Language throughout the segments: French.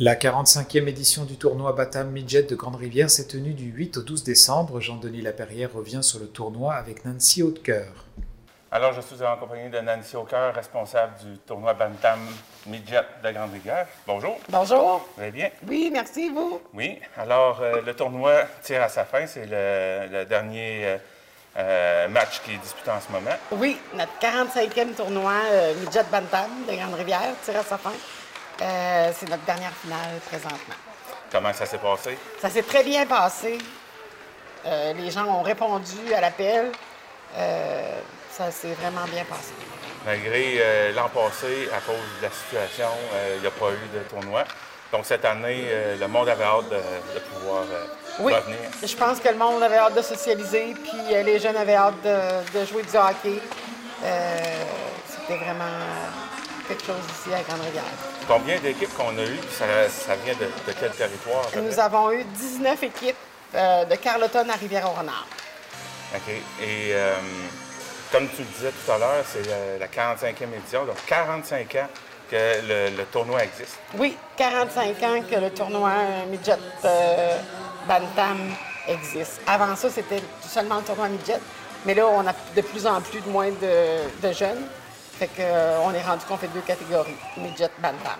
La 45e édition du tournoi Batam Midget de Grande-Rivière s'est tenue du 8 au 12 décembre. Jean-Denis Laperrière revient sur le tournoi avec Nancy Hautecoeur. Alors, je suis en compagnie de Nancy Hautecoeur, responsable du tournoi Bantam Midget de Grande-Rivière. Bonjour. Bonjour. Vous allez bien? Oui, merci, vous? Oui. Alors, euh, le tournoi tire à sa fin. C'est le, le dernier euh, euh, match qui est disputé en ce moment. Oui, notre 45e tournoi euh, Midget Bantam de Grande-Rivière tire à sa fin. Euh, c'est notre dernière finale présentement. Comment ça s'est passé? Ça s'est très bien passé. Euh, les gens ont répondu à l'appel. Euh, ça s'est vraiment bien passé. Malgré l'an passé, à cause de la situation, il n'y a pas eu de tournoi. Donc, cette année, le monde avait hâte de, de pouvoir Oui, revenir. je pense que le monde avait hâte de socialiser, puis les jeunes avaient hâte de, de jouer du hockey. C'était vraiment quelque chose ici à Grande-Rivière. Combien d'équipes qu'on a eues? Ça, ça vient de, de quel territoire? Nous avons eu 19 équipes euh, de Carleton à Rivière-au-Renard. OK. Et euh, comme tu le disais tout à l'heure, c'est la, la 45e édition, donc 45 ans que le, le tournoi existe. Oui, 45 ans que le tournoi euh, Midget euh, Bantam existe. Avant ça, c'était seulement le tournoi Midget, mais là, on a de plus en plus de moins de, de jeunes. Fait que, euh, on est rendu qu'on fait deux catégories, Midget Bantam.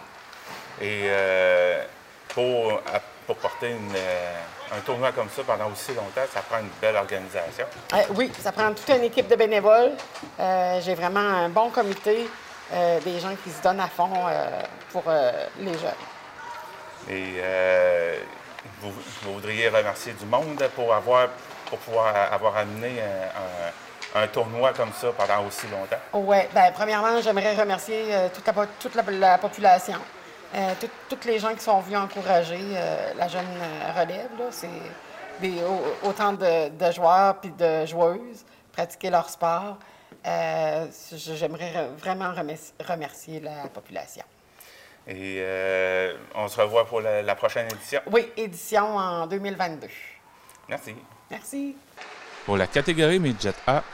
Et euh, pour, pour porter une, euh, un tournoi comme ça pendant aussi longtemps, ça prend une belle organisation. Euh, oui, ça prend toute une équipe de bénévoles. Euh, J'ai vraiment un bon comité, des gens qui se donnent à fond pour les jeunes. Et vous, vous voudriez remercier du monde pour, avoir, pour pouvoir avoir amené un, un- un tournoi comme ça pendant aussi longtemps? Oui, bien, premièrement, j'aimerais remercier euh, toute, la, po- toute la, la population, euh, tout- toutes les gens qui sont venus encourager euh, la jeune relève. là. C'est autant de, de joueurs puis de joueuses pratiquer leur sport. J'aimerais vraiment remercier, remercier la population. Et on se revoit pour la- la prochaine édition? Oui, édition en 2022. Merci. Merci. Pour la catégorie Midget A,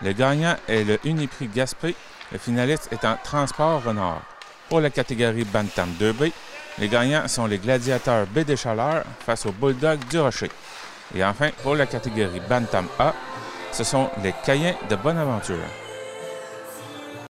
le gagnant est le Uniprix Gaspé, le finaliste étant Transport Renard. Pour la catégorie Bantam 2B, les gagnants sont les Gladiateurs B des face aux Bulldogs du Rocher. Et enfin, pour la catégorie Bantam A, ce sont les Caïens de Bonaventure.